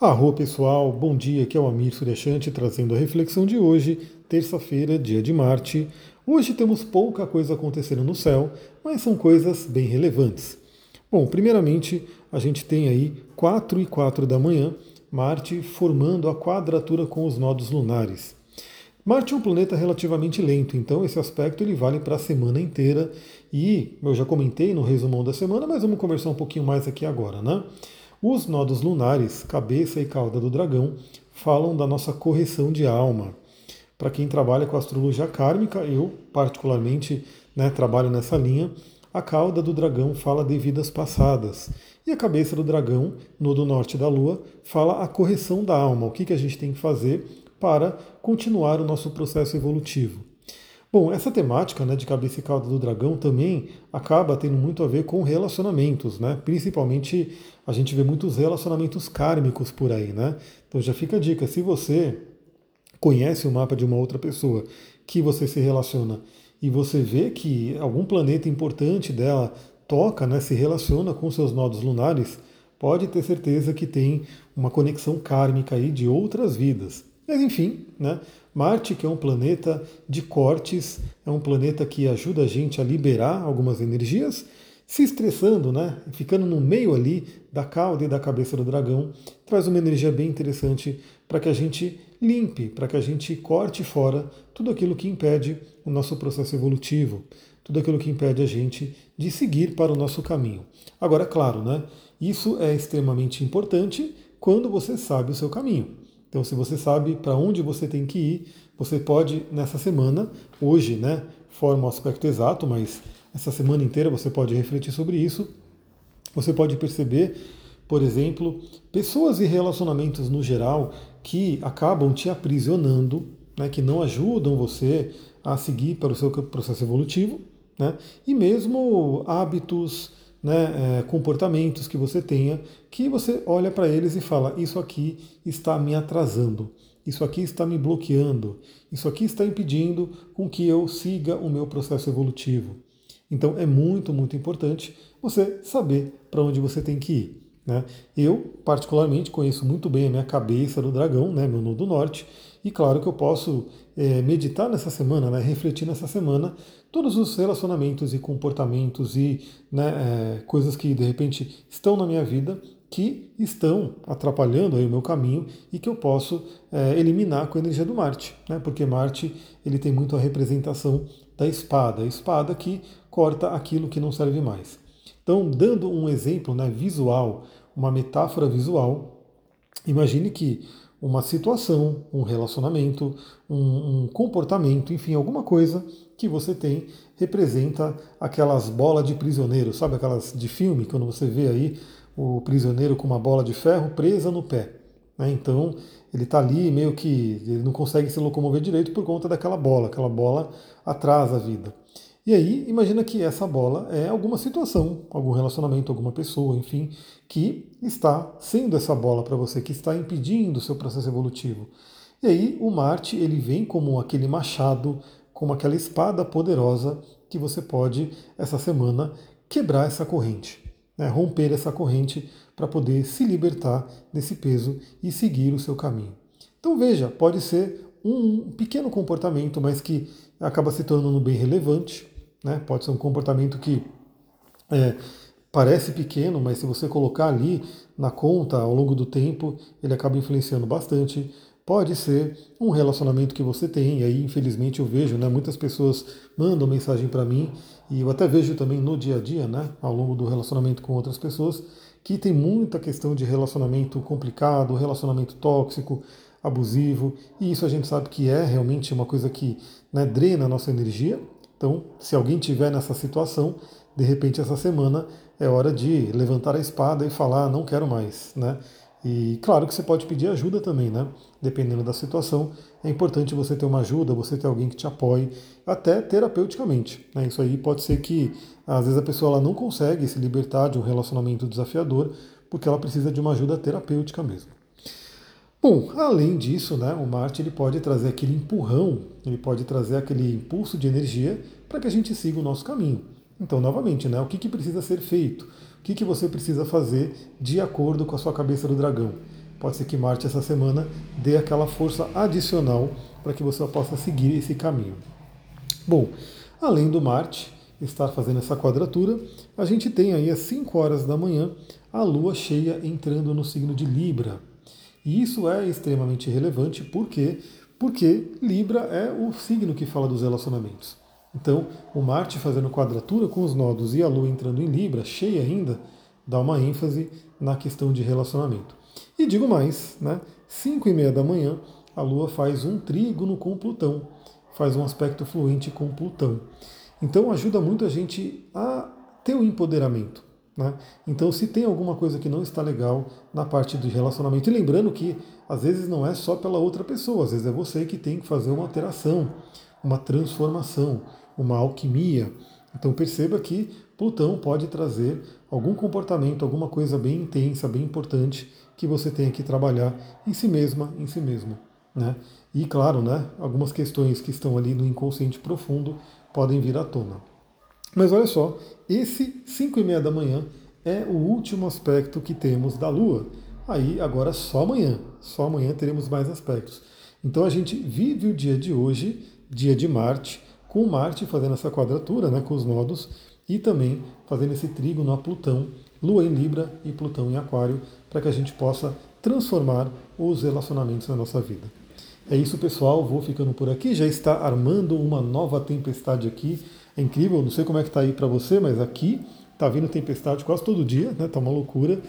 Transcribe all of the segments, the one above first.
Arro pessoal, bom dia, aqui é o Amir Suryashanti trazendo a reflexão de hoje, terça-feira, dia de Marte. Hoje temos pouca coisa acontecendo no céu, mas são coisas bem relevantes. Bom, primeiramente, a gente tem aí 4 e 4 da manhã, Marte formando a quadratura com os nodos lunares. Marte é um planeta relativamente lento, então esse aspecto ele vale para a semana inteira e eu já comentei no resumão da semana, mas vamos conversar um pouquinho mais aqui agora, né? Os nodos lunares, cabeça e cauda do dragão, falam da nossa correção de alma. Para quem trabalha com astrologia kármica, eu particularmente né, trabalho nessa linha, a cauda do dragão fala de vidas passadas. E a cabeça do dragão, no do norte da lua, fala a correção da alma, o que, que a gente tem que fazer para continuar o nosso processo evolutivo. Bom, essa temática né, de cabeça e cauda do dragão também acaba tendo muito a ver com relacionamentos, né? Principalmente a gente vê muitos relacionamentos kármicos por aí, né? Então já fica a dica, se você conhece o mapa de uma outra pessoa que você se relaciona e você vê que algum planeta importante dela toca, né, se relaciona com seus nodos lunares, pode ter certeza que tem uma conexão kármica aí de outras vidas. Mas enfim, né? Marte, que é um planeta de cortes, é um planeta que ajuda a gente a liberar algumas energias, se estressando, né? Ficando no meio ali da cauda e da cabeça do dragão, traz uma energia bem interessante para que a gente limpe, para que a gente corte fora tudo aquilo que impede o nosso processo evolutivo, tudo aquilo que impede a gente de seguir para o nosso caminho. Agora, claro, né? Isso é extremamente importante quando você sabe o seu caminho. Então, se você sabe para onde você tem que ir, você pode, nessa semana, hoje, né, forma o aspecto exato, mas essa semana inteira você pode refletir sobre isso. Você pode perceber, por exemplo, pessoas e relacionamentos no geral que acabam te aprisionando, né, que não ajudam você a seguir para o seu processo evolutivo, né, e mesmo hábitos, né, é, comportamentos que você tenha, que você olha para eles e fala: Isso aqui está me atrasando, isso aqui está me bloqueando, isso aqui está impedindo com que eu siga o meu processo evolutivo. Então é muito, muito importante você saber para onde você tem que ir. Né? Eu, particularmente, conheço muito bem a minha cabeça do dragão, né, meu nodo norte, e claro que eu posso é, meditar nessa semana, né, refletir nessa semana todos os relacionamentos e comportamentos e né, é, coisas que de repente estão na minha vida que estão atrapalhando aí o meu caminho e que eu posso é, eliminar com a energia do Marte, né? porque Marte ele tem muito a representação da espada, a espada que corta aquilo que não serve mais. Então, dando um exemplo né, visual, uma metáfora visual, imagine que uma situação, um relacionamento, um, um, comportamento, enfim, alguma coisa que você tem representa aquelas bolas de prisioneiro, sabe aquelas de filme, quando você vê aí o prisioneiro com uma bola de ferro presa no pé. Né? Então ele está ali meio que ele não consegue se locomover direito por conta daquela bola, aquela bola atrasa a vida. E aí, imagina que essa bola é alguma situação, algum relacionamento, alguma pessoa, enfim, que está sendo essa bola para você, que está impedindo o seu processo evolutivo. E aí, o Marte, ele vem como aquele machado, como aquela espada poderosa que você pode, essa semana, quebrar essa corrente, né, romper essa corrente para poder se libertar desse peso e seguir o seu caminho. Então, veja, pode ser um pequeno comportamento, mas que acaba se tornando bem relevante né? Pode ser um comportamento que é, parece pequeno, mas se você colocar ali na conta ao longo do tempo, ele acaba influenciando bastante. Pode ser um relacionamento que você tem, e aí infelizmente eu vejo, né, muitas pessoas mandam mensagem para mim, e eu até vejo também no dia a dia, né, ao longo do relacionamento com outras pessoas, que tem muita questão de relacionamento complicado, relacionamento tóxico, abusivo, e isso a gente sabe que é realmente uma coisa que né, drena a nossa energia, então, se alguém tiver nessa situação, de repente essa semana é hora de levantar a espada e falar, não quero mais, né? E claro que você pode pedir ajuda também, né? Dependendo da situação, é importante você ter uma ajuda, você ter alguém que te apoie, até terapeuticamente. Né? Isso aí pode ser que às vezes a pessoa ela não consegue se libertar de um relacionamento desafiador, porque ela precisa de uma ajuda terapêutica mesmo. Bom, além disso, né, o Marte ele pode trazer aquele empurrão, ele pode trazer aquele impulso de energia para que a gente siga o nosso caminho. Então, novamente, né, o que, que precisa ser feito? O que, que você precisa fazer de acordo com a sua cabeça do dragão? pode ser que Marte essa semana dê aquela força adicional para que você possa seguir esse caminho. Bom, além do Marte estar fazendo essa quadratura, a gente tem aí às 5 horas da manhã a Lua cheia entrando no signo de Libra. E isso é extremamente relevante, por quê? Porque Libra é o signo que fala dos relacionamentos. Então, o Marte fazendo quadratura com os nodos e a Lua entrando em Libra, cheia ainda, dá uma ênfase na questão de relacionamento. E digo mais, né? 5 e meia da manhã, a Lua faz um trígono com Plutão, faz um aspecto fluente com Plutão. Então ajuda muito a gente a ter o um empoderamento. Né? Então, se tem alguma coisa que não está legal na parte do relacionamento, e lembrando que às vezes não é só pela outra pessoa, às vezes é você que tem que fazer uma alteração, uma transformação, uma alquimia. Então, perceba que Plutão pode trazer algum comportamento, alguma coisa bem intensa, bem importante que você tenha que trabalhar em si mesma, em si mesmo. Né? E claro, né, algumas questões que estão ali no inconsciente profundo podem vir à tona. Mas olha só, esse 5 e meia da manhã é o último aspecto que temos da Lua. Aí agora só amanhã, só amanhã teremos mais aspectos. Então a gente vive o dia de hoje, dia de Marte, com Marte fazendo essa quadratura né, com os nodos e também fazendo esse trígono a Plutão, Lua em Libra e Plutão em Aquário, para que a gente possa transformar os relacionamentos na nossa vida. É isso, pessoal. Vou ficando por aqui. Já está armando uma nova tempestade aqui. É incrível, não sei como é que está aí para você, mas aqui está vindo tempestade quase todo dia, né? Tá uma loucura.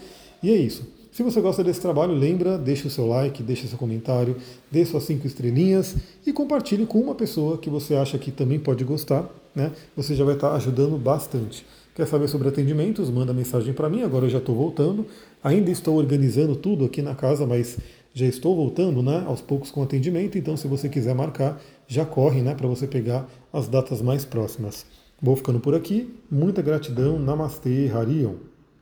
E é isso. Se você gosta desse trabalho, lembra, deixa o seu like, deixa seu comentário, dê suas cinco estrelinhas e compartilhe com uma pessoa que você acha que também pode gostar, né? Você já vai estar ajudando bastante. Quer saber sobre atendimentos? Manda mensagem para mim. Agora eu já estou voltando. Ainda estou organizando tudo aqui na casa, mas já estou voltando, né? Aos poucos com atendimento. Então, se você quiser marcar, já corre, né? Para você pegar as datas mais próximas. Vou ficando por aqui. Muita gratidão. Namastê, Harion.